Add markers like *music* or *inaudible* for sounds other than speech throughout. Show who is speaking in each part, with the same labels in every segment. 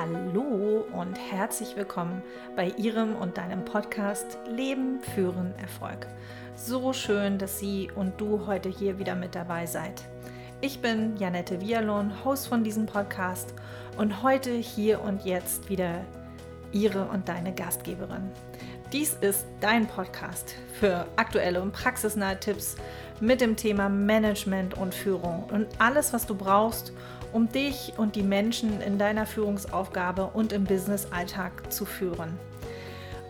Speaker 1: Hallo und herzlich willkommen bei Ihrem und deinem Podcast Leben, Führen, Erfolg. So schön, dass Sie und du heute hier wieder mit dabei seid. Ich bin Janette Vialon, Host von diesem Podcast und heute hier und jetzt wieder Ihre und deine Gastgeberin. Dies ist dein Podcast für aktuelle und praxisnahe Tipps mit dem Thema Management und Führung und alles, was du brauchst, dich und die Menschen in deiner Führungsaufgabe und im Business-Alltag zu führen.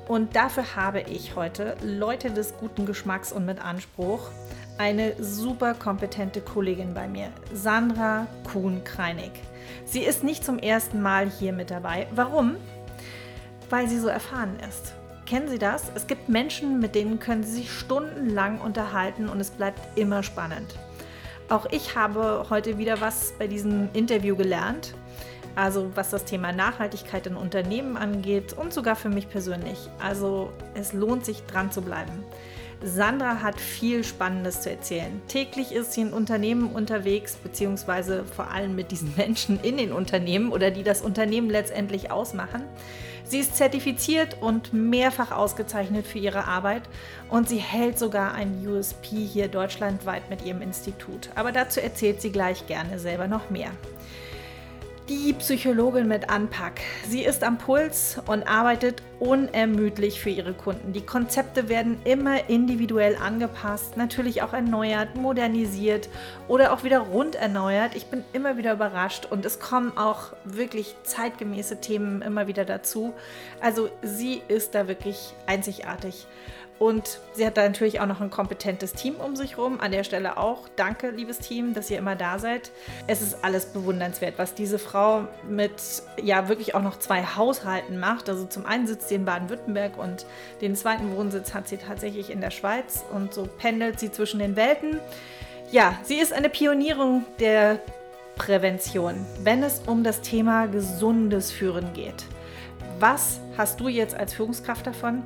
Speaker 1: Und dafür habe ich heute Leute des guten Geschmacks und mit Anspruch eine super kompetente Kollegin bei mir, Sandra Kuhn-Kreinig. Sie ist nicht zum ersten Mal hier mit dabei. Warum? Weil sie so erfahren ist. Kennen Sie das? Es gibt Menschen, mit denen können Sie sich stundenlang unterhalten und es bleibt immer spannend. Auch ich habe heute wieder was bei diesem Interview gelernt. Also was das Thema Nachhaltigkeit in Unternehmen angeht und sogar für mich persönlich. Also es lohnt sich dran zu bleiben. Sandra hat viel Spannendes zu erzählen. Täglich ist sie in Unternehmen unterwegs, beziehungsweise vor allem mit diesen *laughs* Menschen in den Unternehmen oder die das Unternehmen letztendlich ausmachen. Sie ist zertifiziert und mehrfach ausgezeichnet für ihre Arbeit und sie hält sogar ein USP hier deutschlandweit mit ihrem Institut. Aber dazu erzählt sie gleich gerne selber noch mehr. Die Psychologin mit Anpack. Sie ist am Puls und arbeitet unermüdlich für ihre Kunden. Die Konzepte werden immer individuell angepasst, natürlich auch erneuert, modernisiert oder auch wieder rund erneuert. Ich bin immer wieder überrascht und es kommen auch wirklich zeitgemäße Themen immer wieder dazu. Also sie ist da wirklich einzigartig. Und sie hat da natürlich auch noch ein kompetentes Team um sich herum. An der Stelle auch danke, liebes Team, dass ihr immer da seid. Es ist alles bewundernswert, was diese Frau mit ja wirklich auch noch zwei Haushalten macht. Also zum einen sitzt sie in Baden-Württemberg und den zweiten Wohnsitz hat sie tatsächlich in der Schweiz und so pendelt sie zwischen den Welten. Ja, sie ist eine Pionierin der Prävention, wenn es um das Thema gesundes Führen geht. Was hast du jetzt als Führungskraft davon?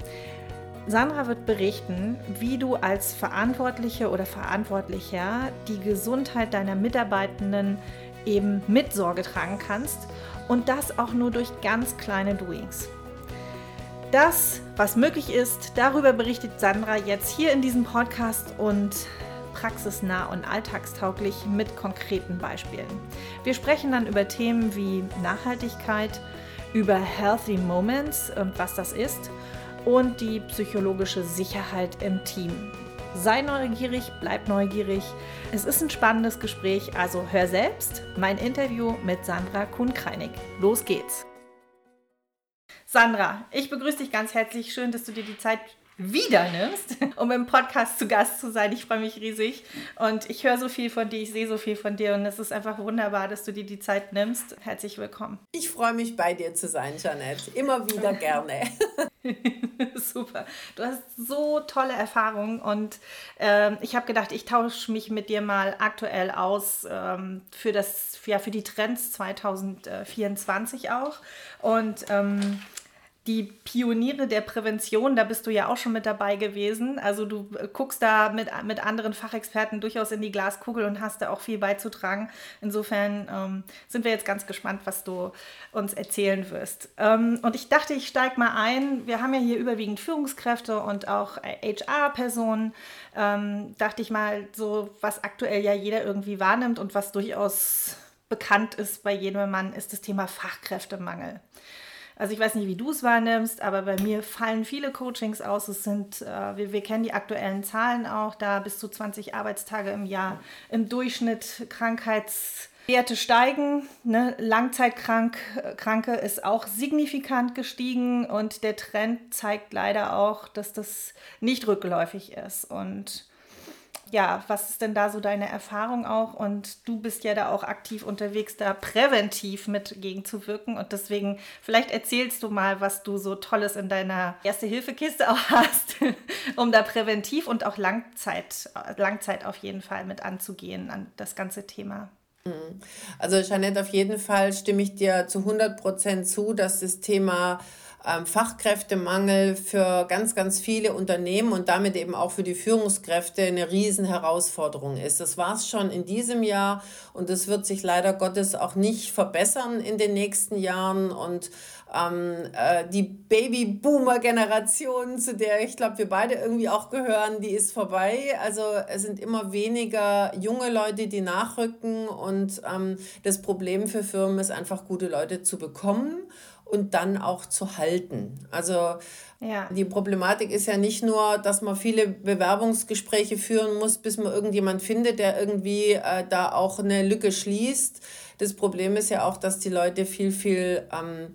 Speaker 1: Sandra wird berichten, wie du als Verantwortliche oder Verantwortlicher die Gesundheit deiner Mitarbeitenden eben mit Sorge tragen kannst und das auch nur durch ganz kleine Doings. Das, was möglich ist, darüber berichtet Sandra jetzt hier in diesem Podcast und praxisnah und alltagstauglich mit konkreten Beispielen. Wir sprechen dann über Themen wie Nachhaltigkeit, über Healthy Moments und was das ist und die psychologische Sicherheit im Team. Sei neugierig, bleib neugierig. Es ist ein spannendes Gespräch, also hör selbst mein Interview mit Sandra Kuhn-Kreinig. Los geht's! Sandra, ich begrüße dich ganz herzlich. Schön, dass du dir die Zeit wieder nimmst, *laughs* um im Podcast zu Gast zu sein. Ich freue mich riesig und ich höre so viel von dir, ich sehe so viel von dir und es ist einfach wunderbar, dass du dir die Zeit nimmst. Herzlich willkommen.
Speaker 2: Ich freue mich, bei dir zu sein, Janette. Immer wieder *laughs* gerne. *laughs*
Speaker 1: Super. Du hast so tolle Erfahrungen und ähm, ich habe gedacht, ich tausche mich mit dir mal aktuell aus ähm, für, das, ja, für die Trends 2024 auch. Und ähm, die Pioniere der Prävention, da bist du ja auch schon mit dabei gewesen. Also du äh, guckst da mit, mit anderen Fachexperten durchaus in die Glaskugel und hast da auch viel beizutragen. Insofern ähm, sind wir jetzt ganz gespannt, was du uns erzählen wirst. Ähm, und ich dachte, ich steige mal ein. Wir haben ja hier überwiegend Führungskräfte und auch HR-Personen. Ähm, dachte ich mal, so was aktuell ja jeder irgendwie wahrnimmt und was durchaus bekannt ist bei jedem Mann, ist das Thema Fachkräftemangel. Also ich weiß nicht, wie du es wahrnimmst, aber bei mir fallen viele Coachings aus. Es sind, äh, wir, wir kennen die aktuellen Zahlen auch, da bis zu 20 Arbeitstage im Jahr im Durchschnitt Krankheitswerte steigen. Ne? Langzeitkranke ist auch signifikant gestiegen und der Trend zeigt leider auch, dass das nicht rückläufig ist. Und ja, was ist denn da so deine Erfahrung auch? Und du bist ja da auch aktiv unterwegs, da präventiv mit gegenzuwirken. Und deswegen, vielleicht erzählst du mal, was du so Tolles in deiner Erste-Hilfe-Kiste auch *laughs* hast, um da präventiv und auch Langzeit, Langzeit auf jeden Fall mit anzugehen an das ganze Thema.
Speaker 2: Mhm. Also, Jeanette, auf jeden Fall stimme ich dir zu 100 Prozent zu, dass das Thema Fachkräftemangel für ganz, ganz viele Unternehmen und damit eben auch für die Führungskräfte eine Riesenherausforderung ist. Das war es schon in diesem Jahr und es wird sich leider Gottes auch nicht verbessern in den nächsten Jahren. Und ähm, äh, die Babyboomer-Generation, zu der ich glaube, wir beide irgendwie auch gehören, die ist vorbei. Also es sind immer weniger junge Leute, die nachrücken und ähm, das Problem für Firmen ist einfach, gute Leute zu bekommen und dann auch zu halten. Also ja. die Problematik ist ja nicht nur, dass man viele Bewerbungsgespräche führen muss, bis man irgendjemand findet, der irgendwie äh, da auch eine Lücke schließt. Das Problem ist ja auch, dass die Leute viel, viel ähm,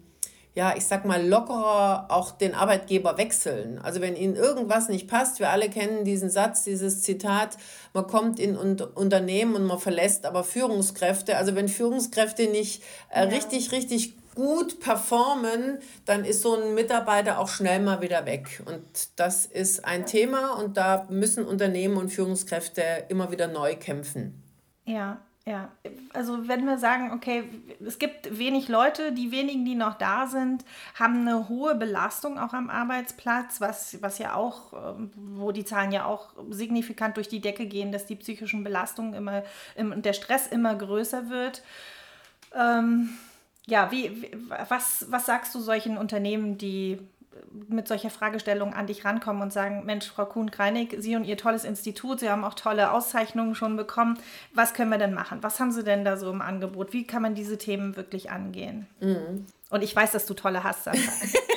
Speaker 2: ja, ich sag mal, lockerer auch den Arbeitgeber wechseln. Also wenn ihnen irgendwas nicht passt, wir alle kennen diesen Satz, dieses Zitat, man kommt in un Unternehmen und man verlässt aber Führungskräfte. Also wenn Führungskräfte nicht äh, ja. richtig, richtig gut performen, dann ist so ein Mitarbeiter auch schnell mal wieder weg. Und das ist ein Thema und da müssen Unternehmen und Führungskräfte immer wieder neu kämpfen.
Speaker 1: Ja, ja, also wenn wir sagen, okay, es gibt wenig Leute, die wenigen, die noch da sind, haben eine hohe Belastung auch am Arbeitsplatz, was, was ja auch, ähm, wo die Zahlen ja auch signifikant durch die Decke gehen, dass die psychischen Belastungen immer und der Stress immer größer wird. Ähm, ja, wie, was, was sagst du solchen Unternehmen, die mit solcher Fragestellung an dich rankommen und sagen, Mensch, Frau Kuhn-Kreinig, Sie und Ihr tolles Institut, Sie haben auch tolle Auszeichnungen schon bekommen. Was können wir denn machen? Was haben Sie denn da so im Angebot? Wie kann man diese Themen wirklich angehen? Mhm. Und ich weiß, dass du tolle hast, Sandra. *laughs*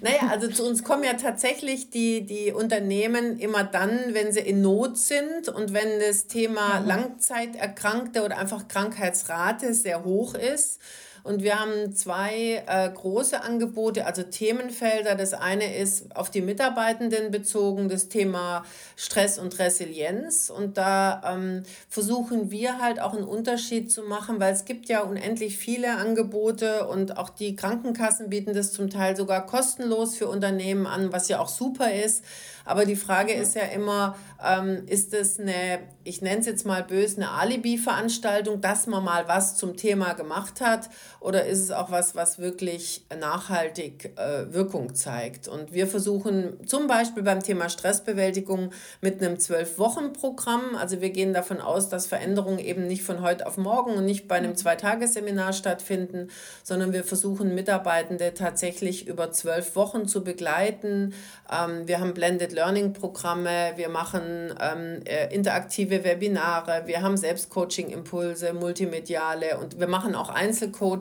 Speaker 2: naja, also zu uns kommen ja tatsächlich die, die Unternehmen immer dann, wenn sie in Not sind und wenn das Thema mhm. Langzeiterkrankte oder einfach Krankheitsrate sehr hoch ist. Und wir haben zwei äh, große Angebote, also Themenfelder. Das eine ist auf die Mitarbeitenden bezogen, das Thema Stress und Resilienz. Und da ähm, versuchen wir halt auch einen Unterschied zu machen, weil es gibt ja unendlich viele Angebote und auch die Krankenkassen bieten das zum Teil sogar kostenlos für Unternehmen an, was ja auch super ist. Aber die Frage ist ja immer, ähm, ist es eine, ich nenne es jetzt mal böse, eine Alibi-Veranstaltung, dass man mal was zum Thema gemacht hat? Oder ist es auch was, was wirklich nachhaltig äh, Wirkung zeigt? Und wir versuchen zum Beispiel beim Thema Stressbewältigung mit einem Zwölf-Wochen-Programm, also wir gehen davon aus, dass Veränderungen eben nicht von heute auf morgen und nicht bei einem Zweitagesseminar stattfinden, sondern wir versuchen Mitarbeitende tatsächlich über zwölf Wochen zu begleiten. Ähm, wir haben Blended Learning-Programme, wir machen ähm, äh, interaktive Webinare, wir haben Selbstcoaching-Impulse, multimediale und wir machen auch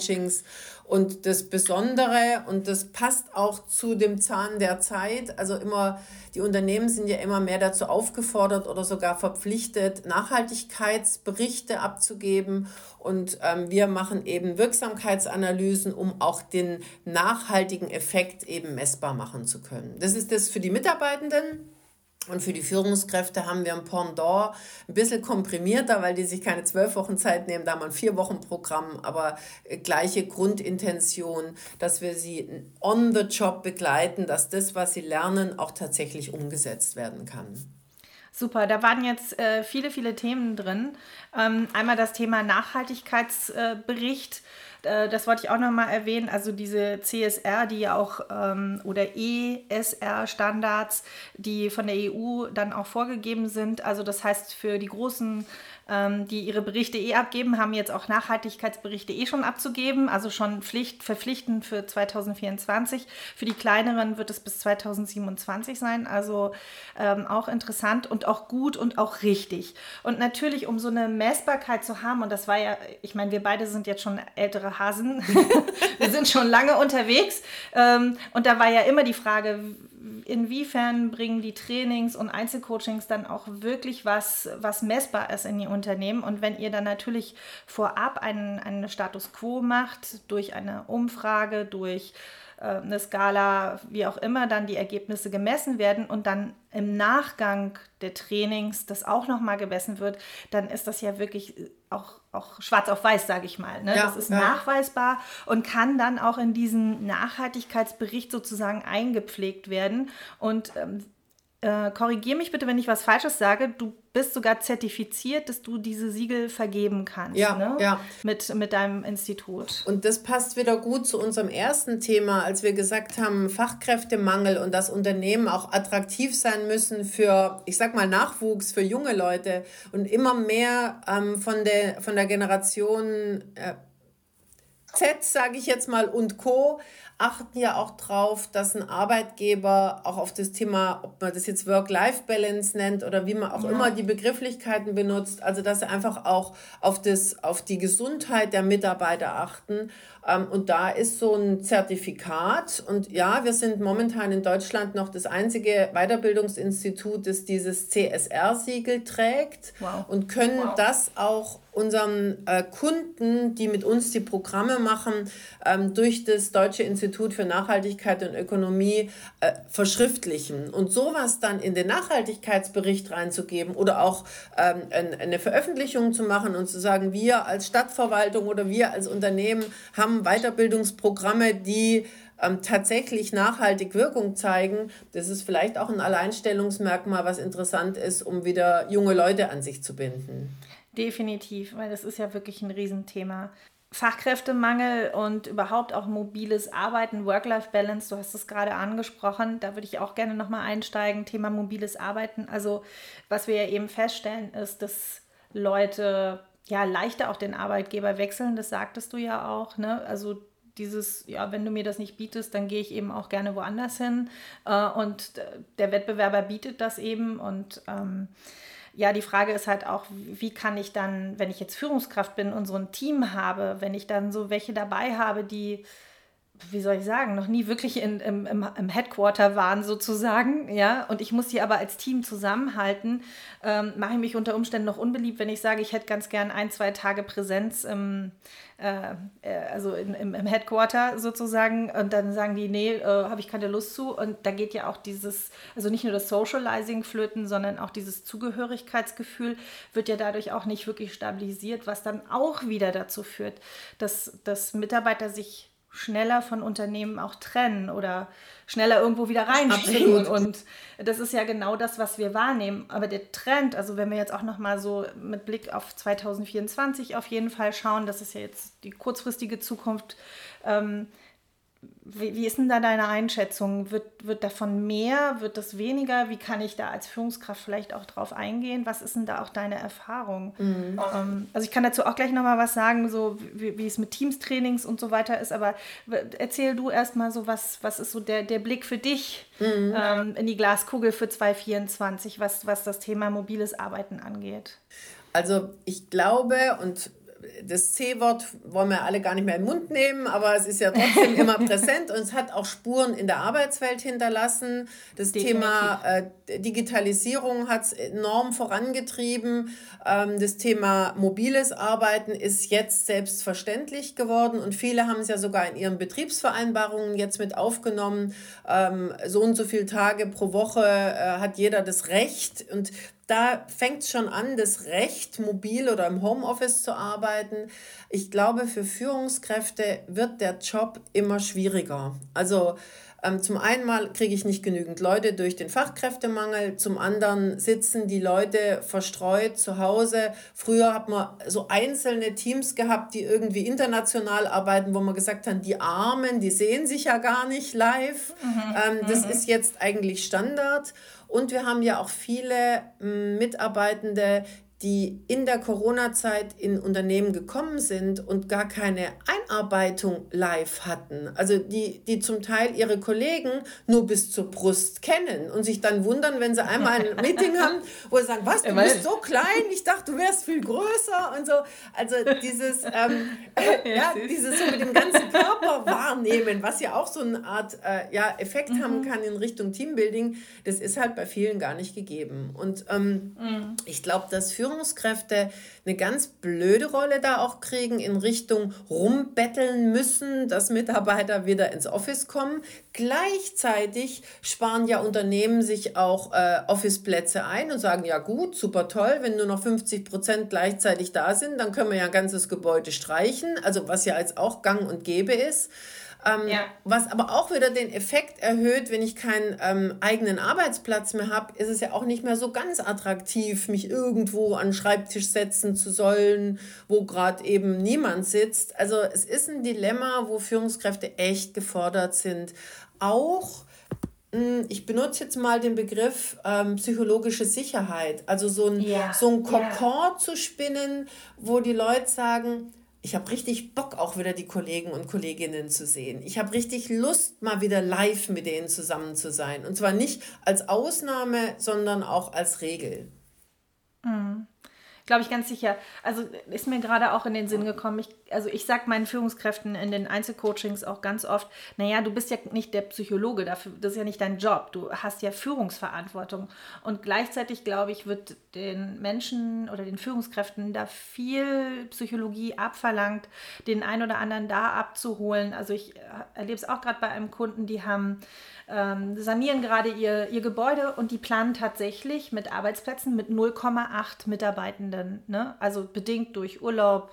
Speaker 2: Einzelcoachings. Und das Besondere, und das passt auch zu dem Zahn der Zeit, also immer, die Unternehmen sind ja immer mehr dazu aufgefordert oder sogar verpflichtet, Nachhaltigkeitsberichte abzugeben. Und ähm, wir machen eben Wirksamkeitsanalysen, um auch den nachhaltigen Effekt eben messbar machen zu können. Das ist das für die Mitarbeitenden. Und für die Führungskräfte haben wir ein Pendant ein bisschen komprimierter, weil die sich keine zwölf Wochen Zeit nehmen, da haben wir ein vier Wochen Programm, aber äh, gleiche Grundintention, dass wir sie on the job begleiten, dass das, was sie lernen, auch tatsächlich umgesetzt werden kann.
Speaker 1: Super, da waren jetzt äh, viele, viele Themen drin. Ähm, einmal das Thema Nachhaltigkeitsbericht. Äh, das wollte ich auch nochmal erwähnen, also diese CSR, die ja auch ähm, oder ESR-Standards, die von der EU dann auch vorgegeben sind. Also das heißt für die großen die ihre Berichte eh abgeben, haben jetzt auch Nachhaltigkeitsberichte eh schon abzugeben, also schon Pflicht, verpflichtend für 2024. Für die kleineren wird es bis 2027 sein, also ähm, auch interessant und auch gut und auch richtig. Und natürlich, um so eine Messbarkeit zu haben, und das war ja, ich meine, wir beide sind jetzt schon ältere Hasen, *laughs* wir sind schon lange unterwegs, ähm, und da war ja immer die Frage, inwiefern bringen die Trainings und Einzelcoachings dann auch wirklich was, was messbar ist in die Unternehmen? Und wenn ihr dann natürlich vorab einen, einen Status quo macht, durch eine Umfrage, durch eine Skala, wie auch immer, dann die Ergebnisse gemessen werden und dann im Nachgang der Trainings das auch nochmal gemessen wird, dann ist das ja wirklich auch, auch schwarz auf weiß, sage ich mal. Ne? Ja, das ist ja. nachweisbar und kann dann auch in diesen Nachhaltigkeitsbericht sozusagen eingepflegt werden. Und ähm, äh, korrigier mich bitte, wenn ich was Falsches sage, du bist sogar zertifiziert, dass du diese Siegel vergeben kannst. Ja, ne? ja. Mit, mit deinem Institut.
Speaker 2: Und das passt wieder gut zu unserem ersten Thema, als wir gesagt haben, Fachkräftemangel und dass Unternehmen auch attraktiv sein müssen für, ich sag mal, Nachwuchs, für junge Leute und immer mehr ähm, von, der, von der Generation äh, Z, sage ich jetzt mal, und Co achten ja auch drauf, dass ein Arbeitgeber auch auf das Thema, ob man das jetzt Work-Life-Balance nennt oder wie man auch ja. immer die Begrifflichkeiten benutzt, also dass sie einfach auch auf, das, auf die Gesundheit der Mitarbeiter achten. Ähm, und da ist so ein Zertifikat. Und ja, wir sind momentan in Deutschland noch das einzige Weiterbildungsinstitut, das dieses CSR-Siegel trägt wow. und können wow. das auch unseren äh, Kunden, die mit uns die Programme machen, ähm, durch das Deutsche Institut für Nachhaltigkeit und Ökonomie äh, verschriftlichen. Und sowas dann in den Nachhaltigkeitsbericht reinzugeben oder auch ähm, eine Veröffentlichung zu machen und zu sagen, wir als Stadtverwaltung oder wir als Unternehmen haben Weiterbildungsprogramme, die ähm, tatsächlich nachhaltig Wirkung zeigen, das ist vielleicht auch ein Alleinstellungsmerkmal, was interessant ist, um wieder junge Leute an sich zu binden.
Speaker 1: Definitiv, weil das ist ja wirklich ein Riesenthema. Fachkräftemangel und überhaupt auch mobiles Arbeiten, Work-Life-Balance, du hast es gerade angesprochen, da würde ich auch gerne nochmal einsteigen, Thema mobiles Arbeiten. Also was wir ja eben feststellen, ist, dass Leute ja leichter auch den Arbeitgeber wechseln, das sagtest du ja auch, ne? Also dieses, ja, wenn du mir das nicht bietest, dann gehe ich eben auch gerne woanders hin. Äh, und der Wettbewerber bietet das eben und ähm, ja, die Frage ist halt auch, wie kann ich dann, wenn ich jetzt Führungskraft bin und so ein Team habe, wenn ich dann so welche dabei habe, die, wie soll ich sagen, noch nie wirklich in, im, im, im Headquarter waren sozusagen, ja, und ich muss die aber als Team zusammenhalten, ähm, mache ich mich unter Umständen noch unbeliebt, wenn ich sage, ich hätte ganz gern ein, zwei Tage Präsenz im, äh, äh, also in, im, im, Headquarter sozusagen. Und dann sagen die, nee, äh, habe ich keine Lust zu. Und da geht ja auch dieses, also nicht nur das Socializing flöten, sondern auch dieses Zugehörigkeitsgefühl wird ja dadurch auch nicht wirklich stabilisiert, was dann auch wieder dazu führt, dass, dass Mitarbeiter sich schneller von Unternehmen auch trennen oder schneller irgendwo wieder reinspringen. Und das ist ja genau das, was wir wahrnehmen. Aber der Trend, also wenn wir jetzt auch noch mal so mit Blick auf 2024 auf jeden Fall schauen, das ist ja jetzt die kurzfristige Zukunft, ähm, wie, wie, ist denn da deine Einschätzung? Wird, wird davon mehr? Wird das weniger? Wie kann ich da als Führungskraft vielleicht auch drauf eingehen? Was ist denn da auch deine Erfahrung? Mhm. Ähm, also ich kann dazu auch gleich nochmal was sagen, so wie, wie, es mit Teamstrainings und so weiter ist, aber erzähl du erstmal so, was, was ist so der, der Blick für dich mhm. ähm, in die Glaskugel für 2024, was, was das Thema mobiles Arbeiten angeht?
Speaker 2: Also ich glaube, und das C-Wort wollen wir alle gar nicht mehr im Mund nehmen, aber es ist ja trotzdem immer *laughs* präsent und es hat auch Spuren in der Arbeitswelt hinterlassen. Das Definitiv. Thema äh, Digitalisierung hat es enorm vorangetrieben. Ähm, das Thema mobiles Arbeiten ist jetzt selbstverständlich geworden und viele haben es ja sogar in ihren Betriebsvereinbarungen jetzt mit aufgenommen. Ähm, so und so viele Tage pro Woche äh, hat jeder das Recht und da fängt es schon an, das Recht, mobil oder im Homeoffice zu arbeiten. Ich glaube, für Führungskräfte wird der Job immer schwieriger. Also ähm, zum einen mal kriege ich nicht genügend Leute durch den Fachkräftemangel, zum anderen sitzen die Leute verstreut zu Hause. Früher hat man so einzelne Teams gehabt, die irgendwie international arbeiten, wo man gesagt hat, die Armen, die sehen sich ja gar nicht live. Mhm. Ähm, das mhm. ist jetzt eigentlich Standard. Und wir haben ja auch viele hm, Mitarbeitende, die in der Corona-Zeit in Unternehmen gekommen sind und gar keine Einarbeitung live hatten. Also die, die zum Teil ihre Kollegen nur bis zur Brust kennen und sich dann wundern, wenn sie einmal ein *laughs* Meeting haben, wo sie sagen, was, du bist so klein, ich dachte, du wärst viel größer und so. Also dieses, ähm, *laughs* äh, ja, dieses so mit dem ganzen Körper wahrnehmen, was ja auch so eine Art äh, ja, Effekt mhm. haben kann in Richtung Teambuilding, das ist halt bei vielen gar nicht gegeben. Und ähm, mhm. ich glaube, dass für Führungskräfte eine ganz blöde Rolle da auch kriegen in Richtung rumbetteln müssen, dass Mitarbeiter wieder ins Office kommen. Gleichzeitig sparen ja Unternehmen sich auch äh, Office-Plätze ein und sagen, ja gut, super toll, wenn nur noch 50 Prozent gleichzeitig da sind, dann können wir ja ein ganzes Gebäude streichen, also was ja jetzt auch gang und gäbe ist. Ähm, ja. Was aber auch wieder den Effekt erhöht, wenn ich keinen ähm, eigenen Arbeitsplatz mehr habe, ist es ja auch nicht mehr so ganz attraktiv, mich irgendwo an den Schreibtisch setzen zu sollen, wo gerade eben niemand sitzt. Also es ist ein Dilemma, wo Führungskräfte echt gefordert sind. Auch hm, ich benutze jetzt mal den Begriff ähm, psychologische Sicherheit. Also so ein, ja. so ein Kokon ja. zu spinnen, wo die Leute sagen, ich habe richtig Bock, auch wieder die Kollegen und Kolleginnen zu sehen. Ich habe richtig Lust, mal wieder live mit denen zusammen zu sein. Und zwar nicht als Ausnahme, sondern auch als Regel.
Speaker 1: Mhm glaube ich ganz sicher. Also ist mir gerade auch in den Sinn gekommen. Ich, also ich sage meinen Führungskräften in den Einzelcoachings auch ganz oft, naja, du bist ja nicht der Psychologe dafür, das ist ja nicht dein Job. Du hast ja Führungsverantwortung. Und gleichzeitig, glaube ich, wird den Menschen oder den Führungskräften da viel Psychologie abverlangt, den einen oder anderen da abzuholen. Also ich äh, erlebe es auch gerade bei einem Kunden, die haben ähm, sanieren gerade ihr, ihr Gebäude und die planen tatsächlich mit Arbeitsplätzen mit 0,8 Mitarbeitenden. Ne? Also bedingt durch Urlaub,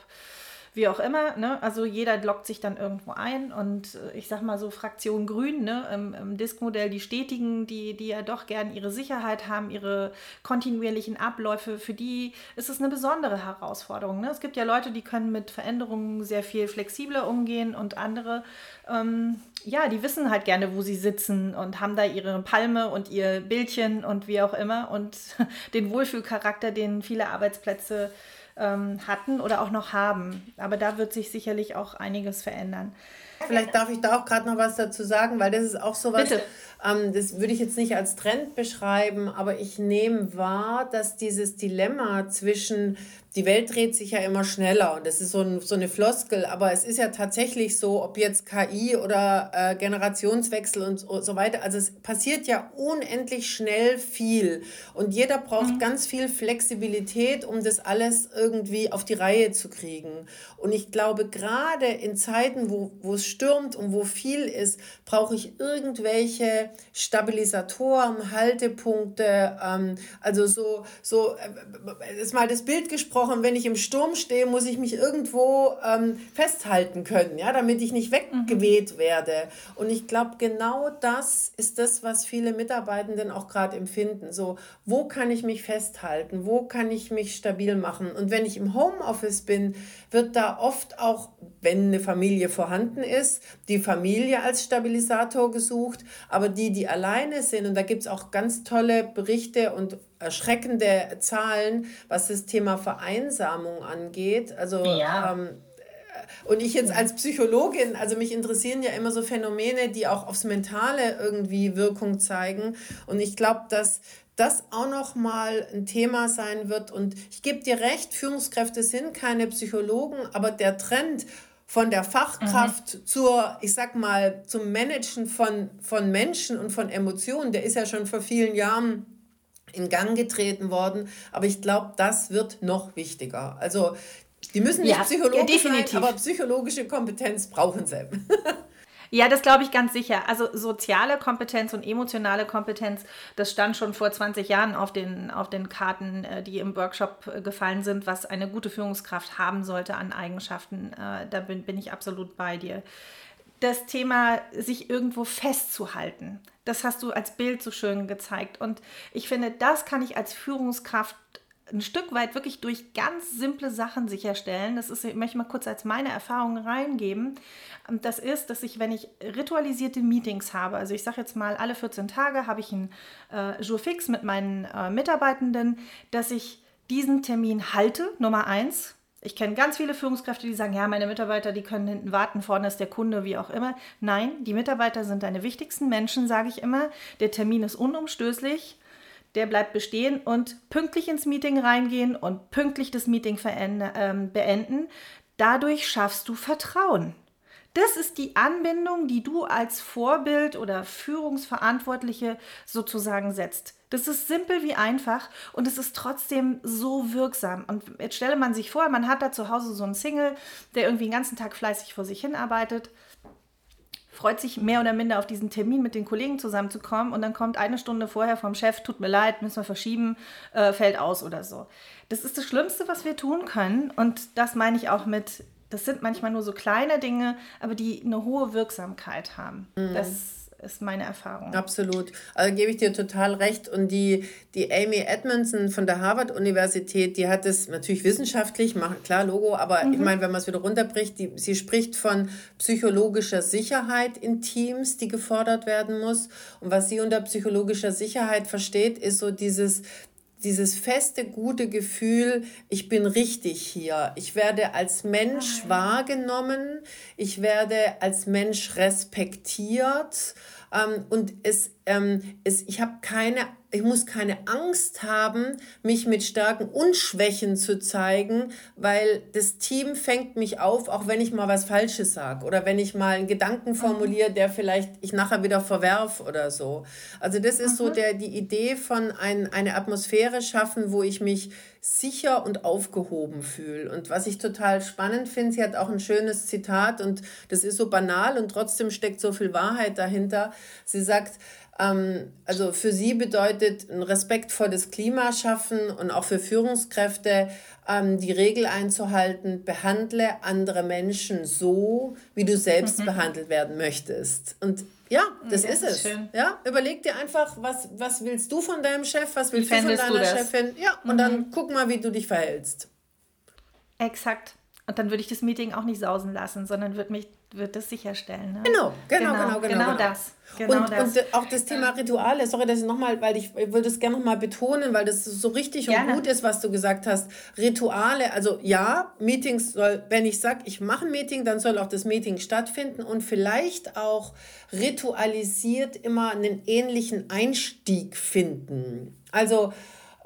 Speaker 1: wie auch immer. Ne? Also jeder lockt sich dann irgendwo ein und äh, ich sag mal so Fraktion Grün ne? im, im Disk-Modell, die stetigen, die, die ja doch gern ihre Sicherheit haben, ihre kontinuierlichen Abläufe, für die ist es eine besondere Herausforderung. Ne? Es gibt ja Leute, die können mit Veränderungen sehr viel flexibler umgehen und andere, ähm, ja, die wissen halt gerne, wo sie sitzen und haben da ihre Palme und ihr Bildchen und wie auch immer und *laughs* den Wohlfühlcharakter, den viele Arbeitsplätze ähm, hatten oder auch noch haben. Aber da wird sich sicherlich auch einiges verändern.
Speaker 2: Vielleicht darf ich da auch gerade noch was dazu sagen, weil das ist auch so was, ähm, das würde ich jetzt nicht als Trend beschreiben, aber ich nehme wahr, dass dieses Dilemma zwischen die Welt dreht sich ja immer schneller und das ist so, ein, so eine Floskel, aber es ist ja tatsächlich so, ob jetzt KI oder äh, Generationswechsel und so, so, weiter, also es passiert ja unendlich schnell viel und jeder braucht mhm. ganz viel Flexibilität, um das alles irgendwie auf die Reihe zu kriegen. Und ich glaube, gerade in Zeiten, wo, wo es stürmt und wo viel ist, brauche ich irgendwelche Stabilisatoren, Haltepunkte, ähm, also so, so, äh, ist mal das Bild gesprochen, wenn ich im Sturm stehe, muss ich mich irgendwo ähm, festhalten können, ja, damit ich nicht weggeweht mhm. werde. Und ich glaube, genau das ist das, was viele Mitarbeitenden auch gerade empfinden. So, wo kann ich mich festhalten? Wo kann ich mich stabil machen? Und wenn ich im Homeoffice bin, wird da oft auch, wenn eine Familie vorhanden ist, die Familie als Stabilisator gesucht. Aber die, die alleine sind, und da gibt es auch ganz tolle Berichte und erschreckende Zahlen, was das Thema Vereinsamung angeht. Also ja. ähm, und ich jetzt als Psychologin, also mich interessieren ja immer so Phänomene, die auch aufs Mentale irgendwie Wirkung zeigen. Und ich glaube, dass das auch noch mal ein Thema sein wird. Und ich gebe dir recht, Führungskräfte sind keine Psychologen, aber der Trend von der Fachkraft mhm. zur, ich sag mal, zum Managen von, von Menschen und von Emotionen, der ist ja schon vor vielen Jahren in Gang getreten worden. Aber ich glaube, das wird noch wichtiger. Also die müssen nicht ja, psychologisch ja, sein, aber psychologische Kompetenz brauchen sie. *laughs*
Speaker 1: Ja, das glaube ich ganz sicher. Also soziale Kompetenz und emotionale Kompetenz, das stand schon vor 20 Jahren auf den, auf den Karten, äh, die im Workshop äh, gefallen sind, was eine gute Führungskraft haben sollte an Eigenschaften. Äh, da bin, bin ich absolut bei dir. Das Thema, sich irgendwo festzuhalten, das hast du als Bild so schön gezeigt. Und ich finde, das kann ich als Führungskraft ein Stück weit wirklich durch ganz simple Sachen sicherstellen. Das ist, ich mal kurz als meine Erfahrung reingeben. Das ist, dass ich, wenn ich ritualisierte Meetings habe, also ich sage jetzt mal, alle 14 Tage habe ich ein äh, Jour fix mit meinen äh, Mitarbeitenden, dass ich diesen Termin halte, Nummer eins. Ich kenne ganz viele Führungskräfte, die sagen, ja, meine Mitarbeiter, die können hinten warten, vorne ist der Kunde, wie auch immer. Nein, die Mitarbeiter sind deine wichtigsten Menschen, sage ich immer. Der Termin ist unumstößlich der bleibt bestehen und pünktlich ins Meeting reingehen und pünktlich das Meeting ähm, beenden. Dadurch schaffst du Vertrauen. Das ist die Anbindung, die du als Vorbild oder Führungsverantwortliche sozusagen setzt. Das ist simpel wie einfach und es ist trotzdem so wirksam. Und jetzt stelle man sich vor, man hat da zu Hause so einen Single, der irgendwie den ganzen Tag fleißig vor sich hinarbeitet freut sich mehr oder minder auf diesen Termin mit den Kollegen zusammenzukommen und dann kommt eine Stunde vorher vom Chef, tut mir leid, müssen wir verschieben, äh, fällt aus oder so. Das ist das Schlimmste, was wir tun können und das meine ich auch mit das sind manchmal nur so kleine Dinge, aber die eine hohe Wirksamkeit haben. Mhm. Das ist meine Erfahrung.
Speaker 2: Absolut. Also gebe ich dir total recht. Und die, die Amy Edmondson von der Harvard-Universität, die hat es natürlich wissenschaftlich, klar Logo, aber mhm. ich meine, wenn man es wieder runterbricht, die, sie spricht von psychologischer Sicherheit in Teams, die gefordert werden muss. Und was sie unter psychologischer Sicherheit versteht, ist so dieses, dieses feste, gute Gefühl, ich bin richtig hier. Ich werde als Mensch ah, wahrgenommen, ich werde als Mensch respektiert und es, ähm, es, ich habe keine ich muss keine Angst haben, mich mit Stärken und Schwächen zu zeigen, weil das Team fängt mich auf, auch wenn ich mal was Falsches sage oder wenn ich mal einen Gedanken formuliere, der vielleicht ich nachher wieder verwerf oder so. Also das ist mhm. so der, die Idee von ein, eine Atmosphäre schaffen, wo ich mich sicher und aufgehoben fühle. Und was ich total spannend finde, sie hat auch ein schönes Zitat und das ist so banal und trotzdem steckt so viel Wahrheit dahinter. Sie sagt, also für sie bedeutet ein respektvolles Klima schaffen und auch für Führungskräfte ähm, die Regel einzuhalten, behandle andere Menschen so, wie du selbst mhm. behandelt werden möchtest. Und ja, das, das ist, ist, es. Schön. Ja, überleg dir einfach, was, was willst du von deinem Chef, was willst du von deiner du Chefin? Ja, und mhm. dann guck mal, wie du dich verhältst.
Speaker 1: Exakt. Und dann würde ich das Meeting auch nicht sausen lassen, sondern würde mich wird das sicherstellen. Ne?
Speaker 2: Genau, genau, genau, genau, genau. Genau, das. Genau und, das. und auch das Thema Rituale, sorry, dass ich nochmal, weil ich, ich will das gerne nochmal betonen, weil das so richtig Gerne. und gut ist, was du gesagt hast. Rituale, also ja, Meetings soll, wenn ich sage, ich mache ein Meeting, dann soll auch das Meeting stattfinden und vielleicht auch ritualisiert immer einen ähnlichen Einstieg finden. Also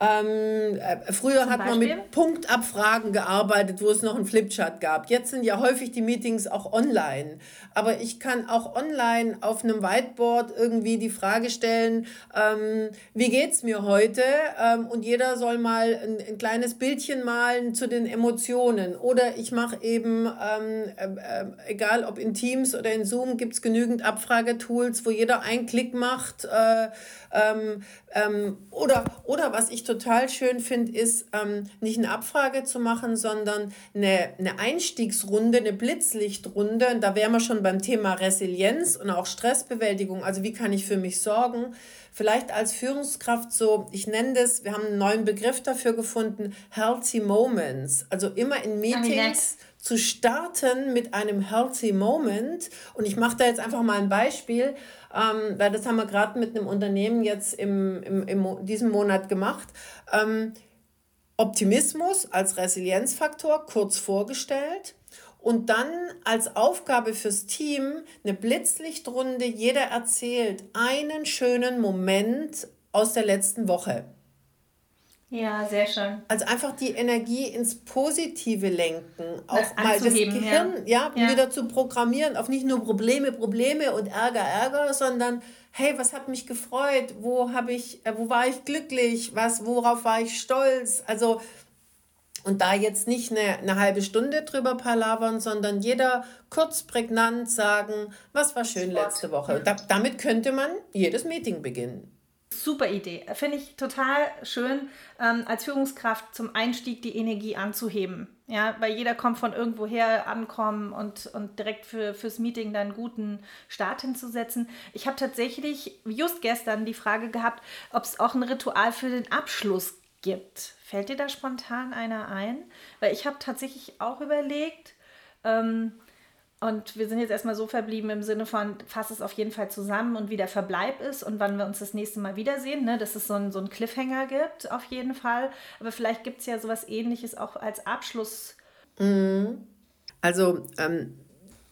Speaker 2: ähm, äh, früher Zum hat man mit Punktabfragen gearbeitet, wo es noch einen Flipchart gab. Jetzt sind ja häufig die Meetings auch online. Aber ich kann auch online auf einem Whiteboard irgendwie die Frage stellen, ähm, wie geht's mir heute? Ähm, und jeder soll mal ein, ein, kleines Bildchen malen zu den Emotionen. Oder ich mache eben, ähm, äh, äh, egal ob in Teams oder in Zoom, gibt's genügend Abfragetools, wo jeder einen Klick macht. Äh, ähm, ähm, oder, oder was ich total schön finde, ist ähm, nicht eine Abfrage zu machen, sondern eine, eine Einstiegsrunde, eine Blitzlichtrunde. Und da wären wir schon beim Thema Resilienz und auch Stressbewältigung. Also wie kann ich für mich sorgen? Vielleicht als Führungskraft so, ich nenne das, wir haben einen neuen Begriff dafür gefunden, Healthy Moments. Also immer in Meetings zu starten mit einem Healthy Moment. Und ich mache da jetzt einfach mal ein Beispiel ähm, weil das haben wir gerade mit einem Unternehmen jetzt im, im, im diesem Monat gemacht. Ähm, Optimismus als Resilienzfaktor kurz vorgestellt und dann als Aufgabe fürs Team eine Blitzlichtrunde. Jeder erzählt einen schönen Moment aus der letzten Woche.
Speaker 1: Ja, sehr schön.
Speaker 2: Also einfach die Energie ins Positive lenken, auch mal das Gehirn ja. ja, wieder zu programmieren, auf nicht nur Probleme, Probleme und Ärger, Ärger, sondern hey, was hat mich gefreut? Wo habe ich, äh, wo war ich glücklich? Was, worauf war ich stolz? Also und da jetzt nicht eine, eine halbe Stunde drüber palavern, sondern jeder kurz prägnant sagen, was war schön letzte Woche. Da, damit könnte man jedes Meeting beginnen.
Speaker 1: Super Idee. Finde ich total schön, ähm, als Führungskraft zum Einstieg die Energie anzuheben. Ja, weil jeder kommt von irgendwoher ankommen und, und direkt für, fürs Meeting dann einen guten Start hinzusetzen. Ich habe tatsächlich just gestern die Frage gehabt, ob es auch ein Ritual für den Abschluss gibt. Fällt dir da spontan einer ein? Weil ich habe tatsächlich auch überlegt, ähm, und wir sind jetzt erstmal so verblieben im Sinne von, fass es auf jeden Fall zusammen und wie der Verbleib ist und wann wir uns das nächste Mal wiedersehen, ne? dass es so einen so Cliffhanger gibt, auf jeden Fall. Aber vielleicht gibt es ja sowas ähnliches auch als Abschluss.
Speaker 2: Mhm. Also ähm,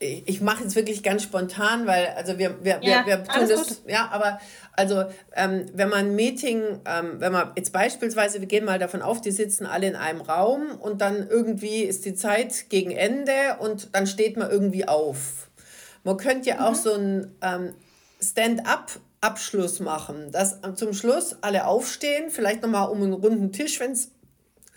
Speaker 2: ich mache jetzt wirklich ganz spontan, weil also wir, wir, ja, wir, wir tun das, gut. ja, aber also ähm, wenn man ein Meeting, ähm, wenn man jetzt beispielsweise, wir gehen mal davon auf, die sitzen alle in einem Raum und dann irgendwie ist die Zeit gegen Ende und dann steht man irgendwie auf. Man könnte ja mhm. auch so ein ähm, Stand-up Abschluss machen, dass zum Schluss alle aufstehen, vielleicht nochmal um einen runden Tisch, wenn es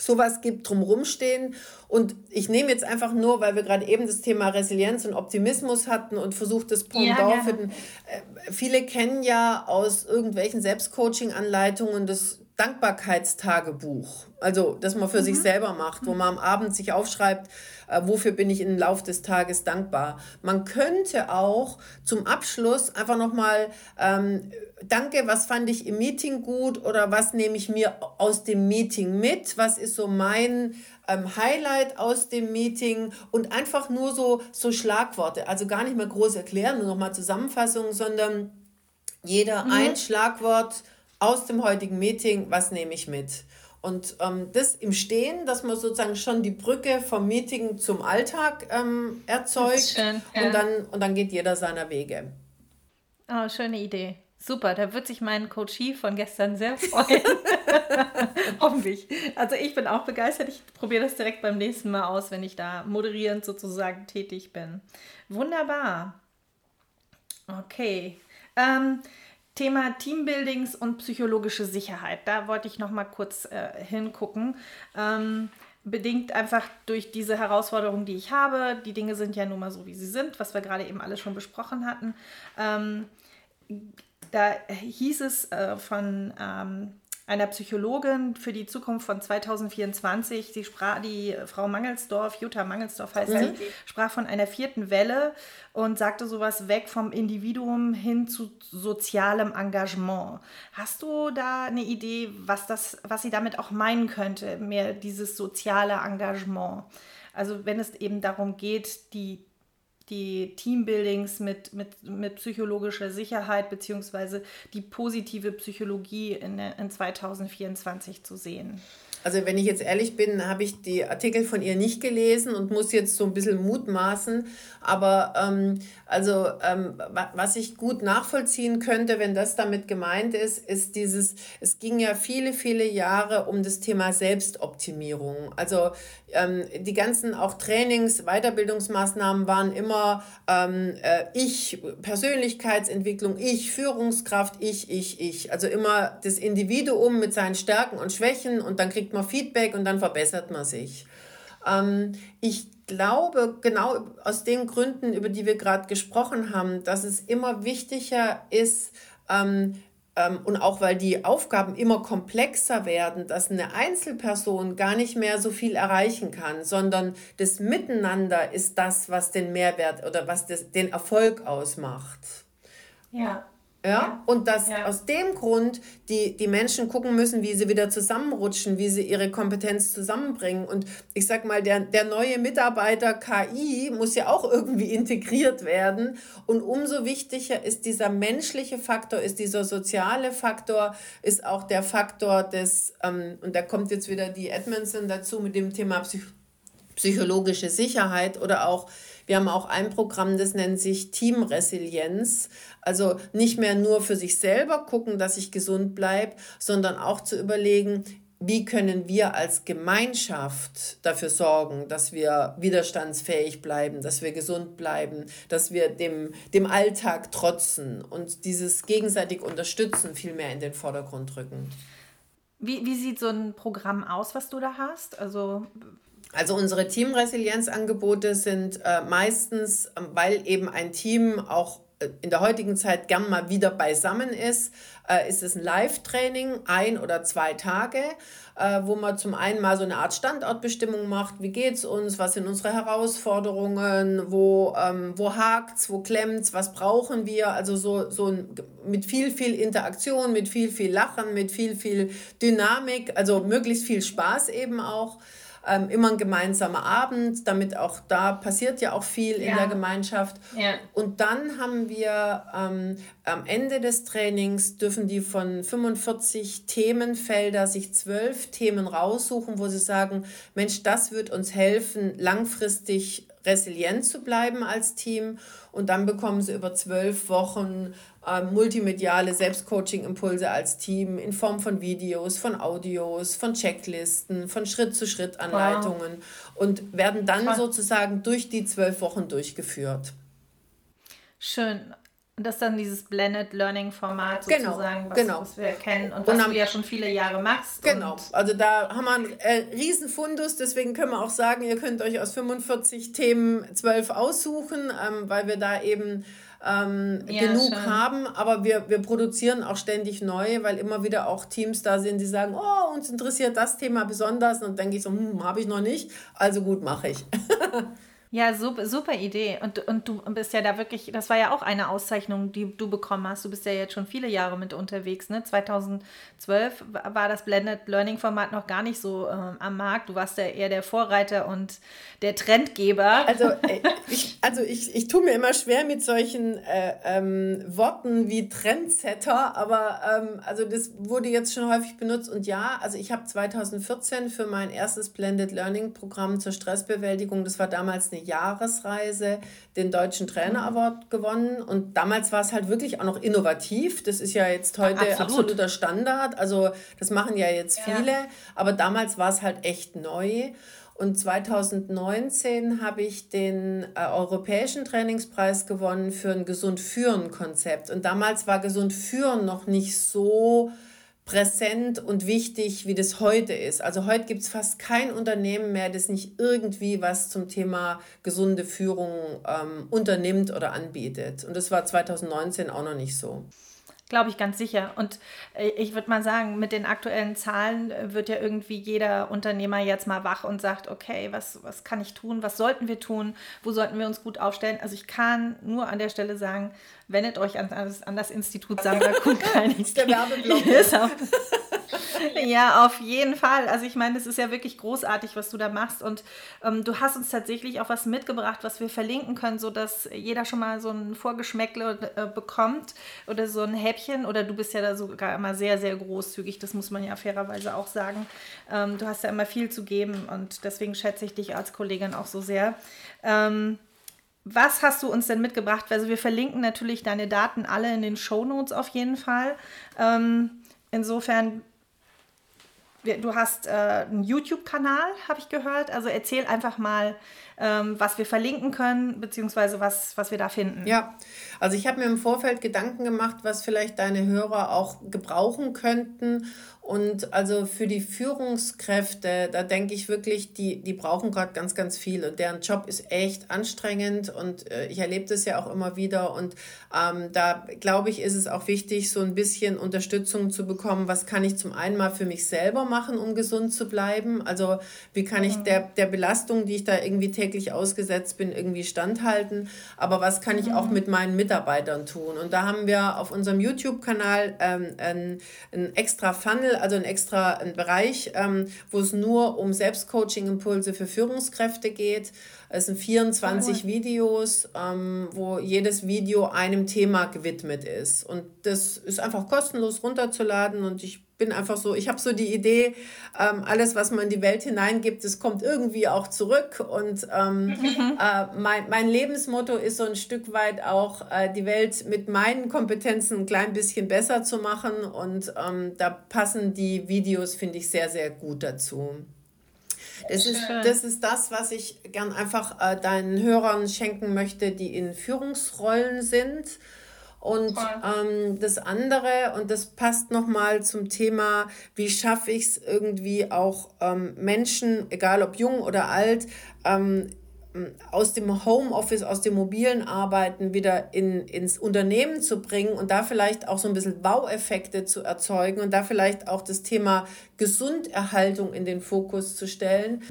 Speaker 2: sowas gibt, drumherum stehen. Und ich nehme jetzt einfach nur, weil wir gerade eben das Thema Resilienz und Optimismus hatten und versucht das Pendant ja, für den. Äh, viele kennen ja aus irgendwelchen Selbstcoaching-Anleitungen das Dankbarkeitstagebuch. Also, das man für mhm. sich selber macht, wo man am Abend sich aufschreibt, äh, wofür bin ich im Laufe des Tages dankbar. Man könnte auch zum Abschluss einfach nochmal, ähm, danke, was fand ich im Meeting gut oder was nehme ich mir aus dem Meeting mit? Was ist so mein ähm, Highlight aus dem Meeting? Und einfach nur so, so Schlagworte, also gar nicht mehr groß erklären, nur nochmal Zusammenfassung, sondern jeder mhm. ein Schlagwort aus dem heutigen Meeting, was nehme ich mit? Und ähm, das im Stehen, dass man sozusagen schon die Brücke vom Meeting zum Alltag ähm, erzeugt schön, ja. und, dann, und dann geht jeder seiner Wege.
Speaker 1: Oh, schöne Idee. Super, da wird sich mein Coachie von gestern sehr freuen. *laughs* Hoffentlich. Also ich bin auch begeistert. Ich probiere das direkt beim nächsten Mal aus, wenn ich da moderierend sozusagen tätig bin. Wunderbar. Okay. Ähm, Thema Teambuildings und psychologische Sicherheit. Da wollte ich noch mal kurz äh, hingucken. Ähm, bedingt einfach durch diese Herausforderungen, die ich habe. Die Dinge sind ja nun mal so, wie sie sind, was wir gerade eben alles schon besprochen hatten. Ähm, da hieß es äh, von ähm, einer Psychologin für die Zukunft von 2024. Die, sprach, die Frau Mangelsdorf, Jutta Mangelsdorf heißt mhm. sie, sprach von einer vierten Welle und sagte sowas weg vom Individuum hin zu sozialem Engagement. Hast du da eine Idee, was, das, was sie damit auch meinen könnte, mehr dieses soziale Engagement? Also wenn es eben darum geht, die die Teambuildings mit, mit, mit psychologischer Sicherheit beziehungsweise die positive Psychologie in, in 2024 zu sehen.
Speaker 2: Also wenn ich jetzt ehrlich bin, habe ich die Artikel von ihr nicht gelesen und muss jetzt so ein bisschen mutmaßen. Aber ähm, also ähm, was ich gut nachvollziehen könnte, wenn das damit gemeint ist, ist dieses, es ging ja viele, viele Jahre um das Thema Selbstoptimierung. Also ähm, die ganzen auch Trainings, Weiterbildungsmaßnahmen waren immer ähm, äh, ich, Persönlichkeitsentwicklung, ich, Führungskraft, ich, ich, ich. Also immer das Individuum mit seinen Stärken und Schwächen und dann kriegt man Feedback und dann verbessert man sich. Ähm, ich glaube, genau aus den Gründen, über die wir gerade gesprochen haben, dass es immer wichtiger ist, ähm, ähm, und auch weil die Aufgaben immer komplexer werden, dass eine Einzelperson gar nicht mehr so viel erreichen kann, sondern das Miteinander ist das, was den Mehrwert oder was das, den Erfolg ausmacht. Ja. Ja, und dass ja. aus dem Grund die, die Menschen gucken müssen, wie sie wieder zusammenrutschen, wie sie ihre Kompetenz zusammenbringen. Und ich sag mal, der, der neue Mitarbeiter KI muss ja auch irgendwie *laughs* integriert werden. Und umso wichtiger ist dieser menschliche Faktor, ist dieser soziale Faktor, ist auch der Faktor des, ähm, und da kommt jetzt wieder die Edmondson dazu mit dem Thema Psych psychologische Sicherheit oder auch wir haben auch ein Programm, das nennt sich Teamresilienz. Also nicht mehr nur für sich selber gucken, dass ich gesund bleibe, sondern auch zu überlegen, wie können wir als Gemeinschaft dafür sorgen, dass wir widerstandsfähig bleiben, dass wir gesund bleiben, dass wir dem, dem Alltag trotzen und dieses gegenseitig Unterstützen viel mehr in den Vordergrund rücken.
Speaker 1: Wie, wie sieht so ein Programm aus, was du da hast? Also
Speaker 2: also unsere Teamresilienzangebote sind äh, meistens, äh, weil eben ein Team auch äh, in der heutigen Zeit gern mal wieder beisammen ist, äh, ist es ein Live-Training, ein oder zwei Tage, äh, wo man zum einen mal so eine Art Standortbestimmung macht, wie geht es uns, was sind unsere Herausforderungen, wo, ähm, wo hakt's, wo klemmt's, was brauchen wir, also so, so mit viel, viel Interaktion, mit viel, viel Lachen, mit viel, viel Dynamik, also möglichst viel Spaß eben auch ähm, immer ein gemeinsamer Abend, damit auch da passiert ja auch viel ja. in der Gemeinschaft. Ja. Und dann haben wir ähm, am Ende des Trainings dürfen die von 45 Themenfelder sich zwölf Themen raussuchen, wo sie sagen, Mensch, das wird uns helfen, langfristig resilient zu bleiben als Team. Und dann bekommen sie über zwölf Wochen äh, multimediale Selbstcoaching-Impulse als Team in Form von Videos, von Audios, von Checklisten, von Schritt-zu-Schritt-Anleitungen wow. und werden dann Toll. sozusagen durch die zwölf Wochen durchgeführt.
Speaker 1: Schön. Und das ist dann dieses Blended Learning Format
Speaker 2: genau,
Speaker 1: sozusagen, was,
Speaker 2: genau.
Speaker 1: was wir kennen und was und du ja schon viele Jahre machst.
Speaker 2: Genau, also da haben wir einen äh, Riesenfundus, deswegen können wir auch sagen, ihr könnt euch aus 45 Themen 12 aussuchen, ähm, weil wir da eben ähm, ja, genug schön. haben, aber wir, wir produzieren auch ständig neu, weil immer wieder auch Teams da sind, die sagen, oh, uns interessiert das Thema besonders. Und dann denke ich so, hm, habe ich noch nicht, also gut, mache ich. *laughs*
Speaker 1: Ja, super, super Idee. Und, und du bist ja da wirklich, das war ja auch eine Auszeichnung, die du bekommen hast. Du bist ja jetzt schon viele Jahre mit unterwegs. Ne? 2012 war das Blended Learning Format noch gar nicht so ähm, am Markt. Du warst ja eher der Vorreiter und der Trendgeber.
Speaker 2: Also, äh, *laughs* ich, also ich, ich tue mir immer schwer mit solchen äh, ähm, Worten wie Trendsetter, aber ähm, also das wurde jetzt schon häufig benutzt. Und ja, also ich habe 2014 für mein erstes Blended Learning Programm zur Stressbewältigung, das war damals eine Jahresreise den Deutschen Trainer mhm. Award gewonnen. Und damals war es halt wirklich auch noch innovativ. Das ist ja jetzt heute Absolut. absoluter Standard. Also das machen ja jetzt viele. Ja. Aber damals war es halt echt neu. Und 2019 habe ich den äh, Europäischen Trainingspreis gewonnen für ein Gesund Führen Konzept. Und damals war Gesund Führen noch nicht so präsent und wichtig, wie das heute ist. Also heute gibt es fast kein Unternehmen mehr, das nicht irgendwie was zum Thema gesunde Führung ähm, unternimmt oder anbietet. Und das war 2019 auch noch nicht so.
Speaker 1: Glaube ich ganz sicher. Und ich würde mal sagen, mit den aktuellen Zahlen äh, wird ja irgendwie jeder Unternehmer jetzt mal wach und sagt, okay, was, was kann ich tun? Was sollten wir tun? Wo sollten wir uns gut aufstellen? Also ich kann nur an der Stelle sagen, wendet euch an, an das Institut Sandra *laughs* Kuhn. ist der Werbeblock. *laughs* *laughs* ja, auf jeden Fall. Also ich meine, es ist ja wirklich großartig, was du da machst. Und ähm, du hast uns tatsächlich auch was mitgebracht, was wir verlinken können, sodass jeder schon mal so ein Vorgeschmäckle äh, bekommt oder so ein Häppchen. Oder du bist ja da sogar immer sehr, sehr großzügig. Das muss man ja fairerweise auch sagen. Ähm, du hast ja immer viel zu geben und deswegen schätze ich dich als Kollegin auch so sehr. Ähm, was hast du uns denn mitgebracht? Also wir verlinken natürlich deine Daten alle in den Show Notes auf jeden Fall. Ähm, insofern du hast äh, einen YouTube-Kanal, habe ich gehört. Also erzähl einfach mal, ähm, was wir verlinken können, beziehungsweise was, was wir da finden.
Speaker 2: Ja, also ich habe mir im Vorfeld Gedanken gemacht, was vielleicht deine Hörer auch gebrauchen könnten. Und also für die Führungskräfte, da denke ich wirklich, die, die brauchen gerade ganz, ganz viel. Und deren Job ist echt anstrengend. Und äh, ich erlebe das ja auch immer wieder. Und ähm, da glaube ich, ist es auch wichtig, so ein bisschen Unterstützung zu bekommen. Was kann ich zum einen mal für mich selber machen, um gesund zu bleiben? Also wie kann ich der, der Belastung, die ich da irgendwie täglich ausgesetzt bin, irgendwie standhalten? Aber was kann ich auch mhm. mit meinen Mitarbeitern tun? Und da haben wir auf unserem YouTube-Kanal ähm, ein, ein extra Funnel also ein extra ein Bereich, ähm, wo es nur um Selbstcoaching-Impulse für Führungskräfte geht. Es sind 24 oh. Videos, ähm, wo jedes Video einem Thema gewidmet ist. Und das ist einfach kostenlos runterzuladen und ich bin einfach so, ich habe so die Idee, ähm, alles, was man in die Welt hineingibt, das kommt irgendwie auch zurück. Und ähm, mhm. äh, mein, mein Lebensmotto ist so ein Stück weit auch, äh, die Welt mit meinen Kompetenzen ein klein bisschen besser zu machen. Und ähm, da passen die Videos, finde ich, sehr, sehr gut dazu. Das ist, das ist das, was ich gern einfach äh, deinen Hörern schenken möchte, die in Führungsrollen sind. Und ähm, das andere, und das passt nochmal zum Thema, wie schaffe ich es irgendwie auch ähm, Menschen, egal ob jung oder alt, ähm, aus dem Homeoffice, aus dem mobilen Arbeiten wieder in, ins Unternehmen zu bringen und da vielleicht auch so ein bisschen Baueffekte zu erzeugen und da vielleicht auch das Thema Gesunderhaltung in den Fokus zu stellen.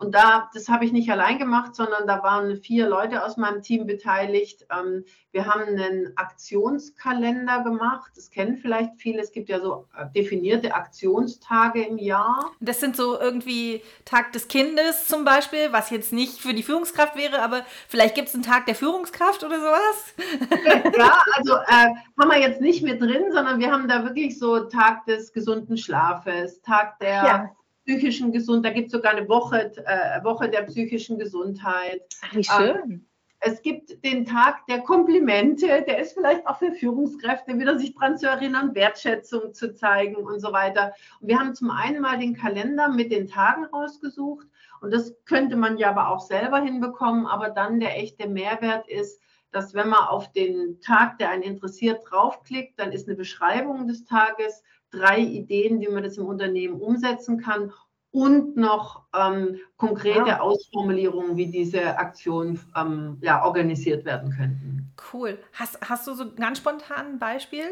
Speaker 2: Und da, das habe ich nicht allein gemacht, sondern da waren vier Leute aus meinem Team beteiligt. Ähm, wir haben einen Aktionskalender gemacht. Das kennen vielleicht viele. Es gibt ja so äh, definierte Aktionstage im Jahr.
Speaker 1: Das sind so irgendwie Tag des Kindes zum Beispiel, was jetzt nicht für die Führungskraft wäre, aber vielleicht gibt es einen Tag der Führungskraft oder sowas. *laughs*
Speaker 2: Ja, also äh, haben wir jetzt nicht mit drin, sondern wir haben da wirklich so Tag des gesunden Schlafes, Tag der ja psychischen Gesundheit. Da gibt es sogar eine Woche, äh, Woche der psychischen Gesundheit.
Speaker 1: Ach, wie schön. Ähm,
Speaker 2: es gibt den Tag der Komplimente, der ist vielleicht auch für Führungskräfte, wieder sich daran zu erinnern, Wertschätzung zu zeigen und so weiter. Und wir haben zum einen mal den Kalender mit den Tagen rausgesucht und das könnte man ja aber auch selber hinbekommen, aber dann der echte Mehrwert ist, dass wenn man auf den Tag, der einen interessiert, draufklickt, dann ist eine Beschreibung des Tages, drei Ideen, wie man das im Unternehmen umsetzen kann und noch ähm, konkrete ja. Ausformulierungen, wie diese Aktionen ähm, ja, organisiert werden könnten.
Speaker 1: Cool. Hast, hast du so ganz spontan ein Beispiel?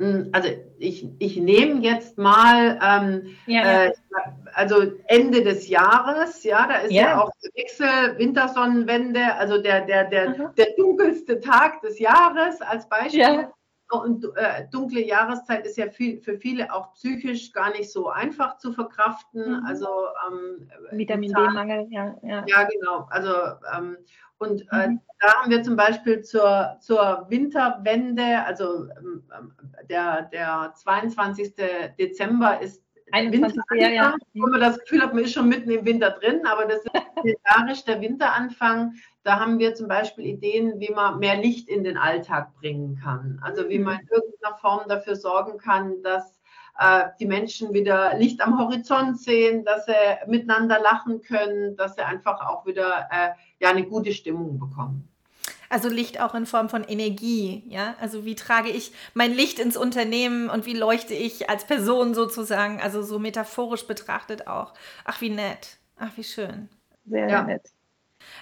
Speaker 2: Hm, also ich, ich nehme jetzt mal ähm, ja. Äh, also Ende des Jahres, ja, da ist ja, ja auch Wechsel, Wintersonnenwende, also der, der, der, der dunkelste Tag des Jahres als Beispiel. Und äh, dunkle Jahreszeit ist ja viel, für viele auch psychisch gar nicht so einfach zu verkraften. Mhm. Also ähm,
Speaker 1: Vitamin D-Mangel, ja,
Speaker 2: ja. Ja, genau. Also ähm, und äh, mhm. da haben wir zum Beispiel zur, zur Winterwende, also ähm, der, der 22. Dezember ist 21. Winter, ja, wo man das Gefühl hat, man ist schon mitten im Winter drin, aber das ist *laughs* der Winteranfang. Da haben wir zum Beispiel Ideen, wie man mehr Licht in den Alltag bringen kann. Also wie man in irgendeiner Form dafür sorgen kann, dass äh, die Menschen wieder Licht am Horizont sehen, dass sie miteinander lachen können, dass sie einfach auch wieder äh, ja, eine gute Stimmung bekommen.
Speaker 1: Also Licht auch in Form von Energie, ja? Also wie trage ich mein Licht ins Unternehmen und wie leuchte ich als Person sozusagen, also so metaphorisch betrachtet auch. Ach, wie nett. Ach, wie schön.
Speaker 3: Sehr ja. nett.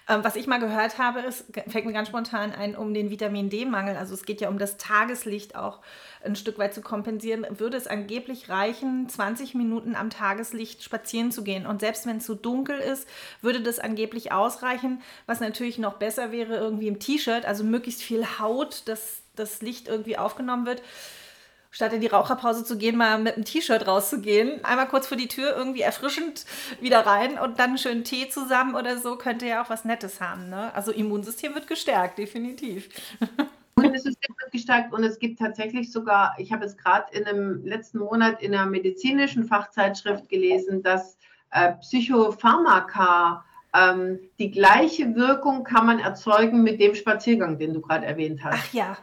Speaker 1: Ähm, was ich mal gehört habe, ist, fällt mir ganz spontan ein, um den Vitamin D-Mangel, also es geht ja um das Tageslicht auch ein Stück weit zu kompensieren, würde es angeblich reichen, 20 Minuten am Tageslicht spazieren zu gehen. Und selbst wenn es so dunkel ist, würde das angeblich ausreichen. Was natürlich noch besser wäre, irgendwie im T-Shirt, also möglichst viel Haut, dass das Licht irgendwie aufgenommen wird statt in die Raucherpause zu gehen, mal mit einem T-Shirt rauszugehen. Einmal kurz vor die Tür irgendwie erfrischend wieder rein und dann einen schönen Tee zusammen oder so, könnte ja auch was Nettes haben. Ne? Also Immunsystem wird gestärkt, definitiv. *laughs*
Speaker 2: Immunsystem wird gestärkt und es gibt tatsächlich sogar, ich habe es gerade in einem letzten Monat in einer medizinischen Fachzeitschrift gelesen, dass äh, Psychopharmaka ähm, die gleiche Wirkung kann man erzeugen mit dem Spaziergang, den du gerade erwähnt hast.
Speaker 1: Ach ja,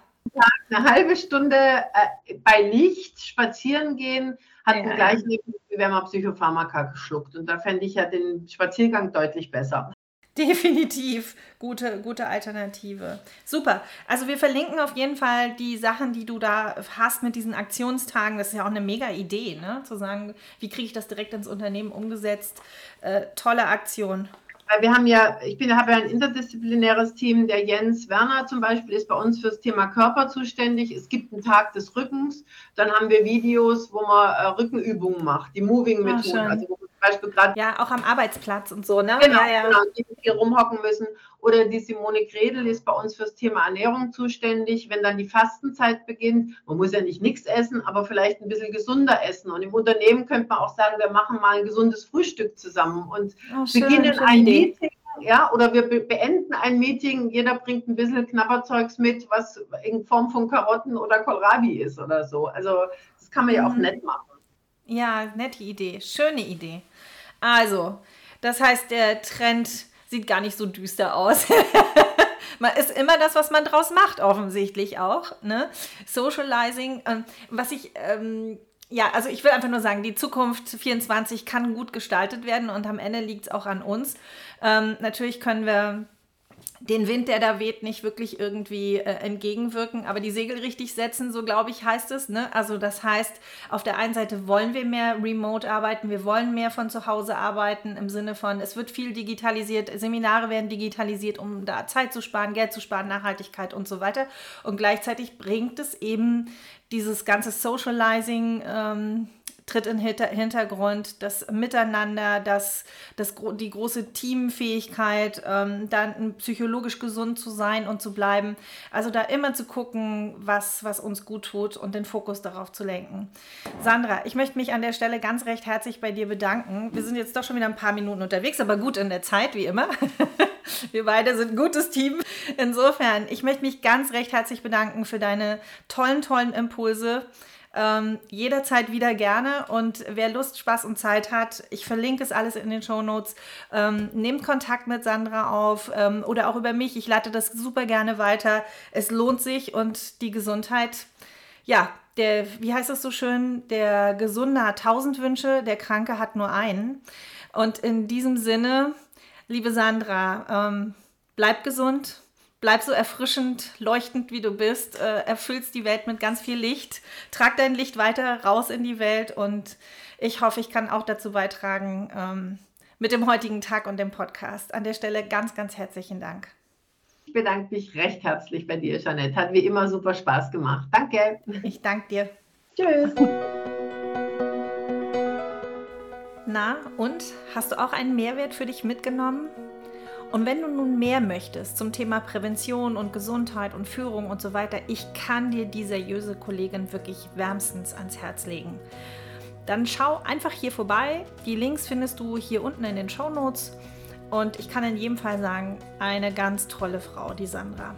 Speaker 2: eine halbe Stunde äh, bei Licht spazieren gehen hat ja. Effekt, wie wenn man Psychopharmaka geschluckt. Und da fände ich ja den Spaziergang deutlich besser.
Speaker 1: Definitiv gute, gute Alternative. Super. Also wir verlinken auf jeden Fall die Sachen, die du da hast mit diesen Aktionstagen. Das ist ja auch eine mega Idee, ne? Zu sagen, wie kriege ich das direkt ins Unternehmen umgesetzt. Äh, tolle Aktion.
Speaker 2: Weil wir haben ja, ich bin, habe ja ein interdisziplinäres Team. Der Jens Werner zum Beispiel ist bei uns fürs Thema Körper zuständig. Es gibt einen Tag des Rückens. Dann haben wir Videos, wo man äh, Rückenübungen macht, die Moving-Methoden.
Speaker 1: Ah, also wo man Beispiel gerade. Ja, auch am Arbeitsplatz und so, ne?
Speaker 2: Genau,
Speaker 1: ja, ja.
Speaker 2: genau die hier rumhocken müssen. Oder die Simone Gredel ist bei uns fürs Thema Ernährung zuständig. Wenn dann die Fastenzeit beginnt, man muss ja nicht nichts essen, aber vielleicht ein bisschen gesunder essen. Und im Unternehmen könnte man auch sagen, wir machen mal ein gesundes Frühstück zusammen und oh, schön, beginnen ein Idee. Meeting. Ja, oder wir beenden ein Meeting, jeder bringt ein bisschen Knapperzeugs mit, was in Form von Karotten oder Kohlrabi ist oder so. Also das kann man ja auch mhm. nett machen.
Speaker 1: Ja, nette Idee, schöne Idee. Also, das heißt, der Trend sieht gar nicht so düster aus. *laughs* man ist immer das, was man draus macht, offensichtlich auch. Ne? Socializing. Ähm, was ich. Ähm, ja, also ich will einfach nur sagen, die Zukunft 24 kann gut gestaltet werden und am Ende liegt es auch an uns. Ähm, natürlich können wir den Wind, der da weht, nicht wirklich irgendwie äh, entgegenwirken, aber die Segel richtig setzen, so glaube ich, heißt es. Ne? Also das heißt, auf der einen Seite wollen wir mehr remote arbeiten, wir wollen mehr von zu Hause arbeiten im Sinne von, es wird viel digitalisiert, Seminare werden digitalisiert, um da Zeit zu sparen, Geld zu sparen, Nachhaltigkeit und so weiter. Und gleichzeitig bringt es eben dieses ganze Socializing. Ähm, tritt in Hintergrund, das Miteinander, das, das, die große Teamfähigkeit, ähm, dann psychologisch gesund zu sein und zu bleiben. Also da immer zu gucken, was, was uns gut tut und den Fokus darauf zu lenken. Sandra, ich möchte mich an der Stelle ganz recht herzlich bei dir bedanken. Wir sind jetzt doch schon wieder ein paar Minuten unterwegs, aber gut in der Zeit, wie immer. *laughs* Wir beide sind ein gutes Team. Insofern, ich möchte mich ganz recht herzlich bedanken für deine tollen, tollen Impulse. Ähm, jederzeit wieder gerne und wer Lust, Spaß und Zeit hat, ich verlinke es alles in den Show Notes. Ähm, nehmt Kontakt mit Sandra auf ähm, oder auch über mich. Ich leite das super gerne weiter. Es lohnt sich und die Gesundheit, ja, der, wie heißt es so schön, der Gesunde hat tausend Wünsche, der Kranke hat nur einen. Und in diesem Sinne, liebe Sandra, ähm, bleib gesund, Bleib so erfrischend, leuchtend wie du bist, äh, erfüllst die Welt mit ganz viel Licht, trag dein Licht weiter raus in die Welt und ich hoffe, ich kann auch dazu beitragen ähm, mit dem heutigen Tag und dem Podcast. An der Stelle ganz, ganz herzlichen Dank.
Speaker 2: Ich bedanke mich recht herzlich bei dir, Jeanette. Hat wie immer super Spaß gemacht. Danke.
Speaker 1: Ich danke dir.
Speaker 2: Tschüss.
Speaker 1: Na, und hast du auch einen Mehrwert für dich mitgenommen? Und wenn du nun mehr möchtest zum Thema Prävention und Gesundheit und Führung und so weiter, ich kann dir die seriöse Kollegin wirklich wärmstens ans Herz legen. Dann schau einfach hier vorbei. Die Links findest du hier unten in den Show Notes. Und ich kann in jedem Fall sagen, eine ganz tolle Frau, die Sandra.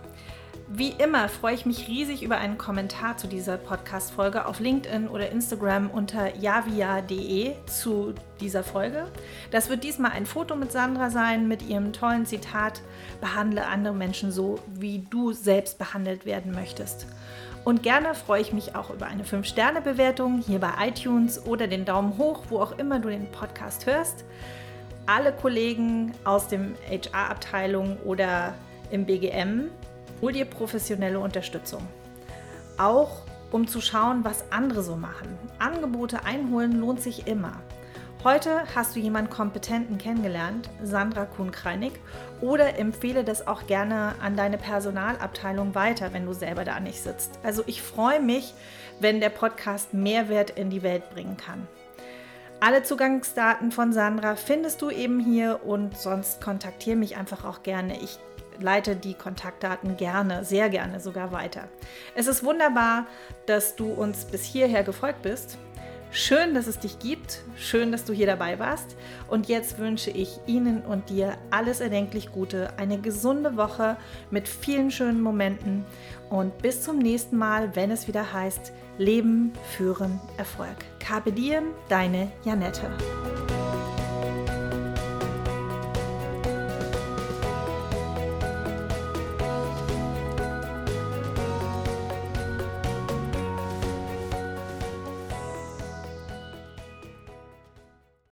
Speaker 1: Wie immer freue ich mich riesig über einen Kommentar zu dieser Podcast-Folge auf LinkedIn oder Instagram unter javia.de zu dieser Folge. Das wird diesmal ein Foto mit Sandra sein, mit ihrem tollen Zitat: Behandle andere Menschen so, wie du selbst behandelt werden möchtest. Und gerne freue ich mich auch über eine 5-Sterne-Bewertung hier bei iTunes oder den Daumen hoch, wo auch immer du den Podcast hörst. Alle Kollegen aus dem HR-Abteilung oder im BGM Hol dir professionelle Unterstützung. Auch um zu schauen, was andere so machen. Angebote einholen lohnt sich immer. Heute hast du jemanden Kompetenten kennengelernt, Sandra Kuhn-Kreinig, oder empfehle das auch gerne an deine Personalabteilung weiter, wenn du selber da nicht sitzt. Also ich freue mich, wenn der Podcast Mehrwert in die Welt bringen kann. Alle Zugangsdaten von Sandra findest du eben hier und sonst kontaktiere mich einfach auch gerne. Ich leite die Kontaktdaten gerne, sehr gerne sogar weiter. Es ist wunderbar, dass du uns bis hierher gefolgt bist. Schön, dass es dich gibt. Schön, dass du hier dabei warst. Und jetzt wünsche ich Ihnen und dir alles erdenklich Gute, eine gesunde Woche mit vielen schönen Momenten und bis zum nächsten Mal, wenn es wieder heißt Leben, Führen, Erfolg. Carpe deine Janette.